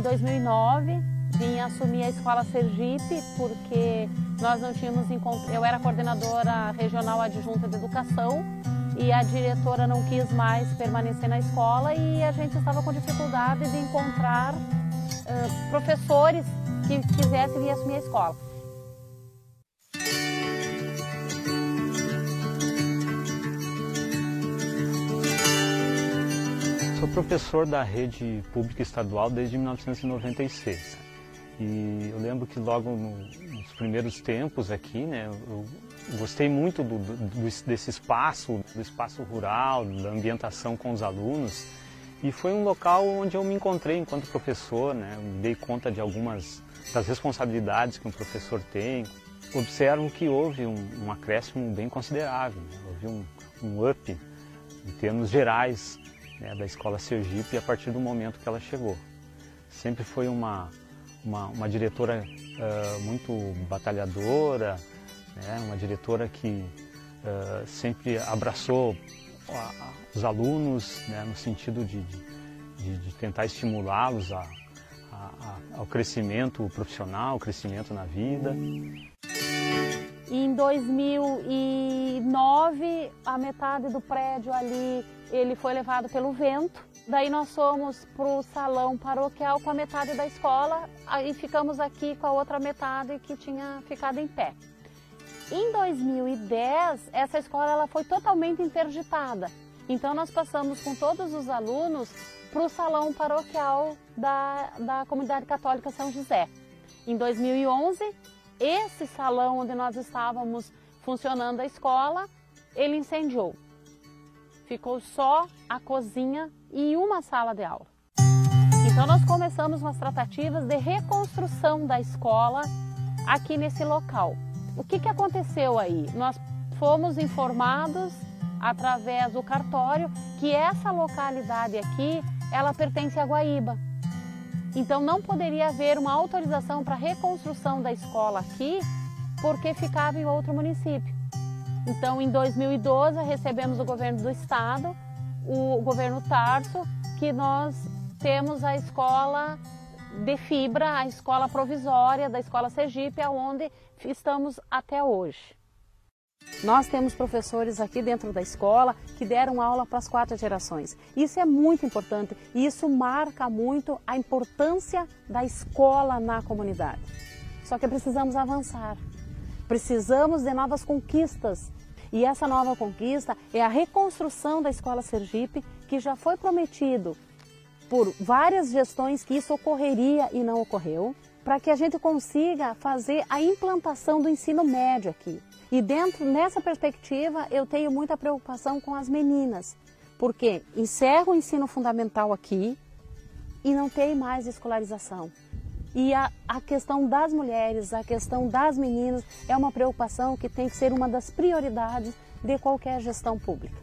2009 vim assumir a Escola Sergipe porque nós não tínhamos encontro. Eu era coordenadora regional adjunta de educação e a diretora não quis mais permanecer na escola e a gente estava com dificuldade de encontrar uh, professores que quisessem vir assumir a escola. Sou professor da rede pública estadual desde 1996. E eu lembro que logo no, nos primeiros tempos aqui, né, eu gostei muito do, do, desse espaço, do espaço rural, da ambientação com os alunos. E foi um local onde eu me encontrei enquanto professor, né, dei conta de algumas das responsabilidades que um professor tem. Observo que houve um, um acréscimo bem considerável, né, houve um, um up em termos gerais né, da Escola Sergipe a partir do momento que ela chegou. Sempre foi uma uma, uma diretora uh, muito batalhadora, né? uma diretora que uh, sempre abraçou a, a, os alunos né? no sentido de, de, de tentar estimulá-los a, ao crescimento profissional, crescimento na vida. Em 2009, a metade do prédio ali ele foi levado pelo vento Daí nós fomos para o salão paroquial com a metade da escola e ficamos aqui com a outra metade que tinha ficado em pé. Em 2010, essa escola ela foi totalmente interditada. Então nós passamos com todos os alunos para o salão paroquial da, da comunidade católica São José. Em 2011, esse salão onde nós estávamos funcionando a escola, ele incendiou. Ficou só a cozinha e uma sala de aula. Então nós começamos umas tratativas de reconstrução da escola aqui nesse local. O que, que aconteceu aí? Nós fomos informados através do cartório que essa localidade aqui, ela pertence a Guaíba. Então não poderia haver uma autorização para reconstrução da escola aqui, porque ficava em outro município. Então em 2012 recebemos o governo do estado o governo Tarso que nós temos a escola de fibra, a escola provisória da Escola Sergipe, aonde estamos até hoje. Nós temos professores aqui dentro da escola que deram aula para as quatro gerações. Isso é muito importante e isso marca muito a importância da escola na comunidade. Só que precisamos avançar. Precisamos de novas conquistas e essa nova conquista é a reconstrução da Escola Sergipe, que já foi prometido por várias gestões que isso ocorreria e não ocorreu, para que a gente consiga fazer a implantação do ensino médio aqui. E dentro nessa perspectiva, eu tenho muita preocupação com as meninas, porque encerro o ensino fundamental aqui e não tem mais escolarização. E a, a questão das mulheres, a questão das meninas é uma preocupação que tem que ser uma das prioridades de qualquer gestão pública.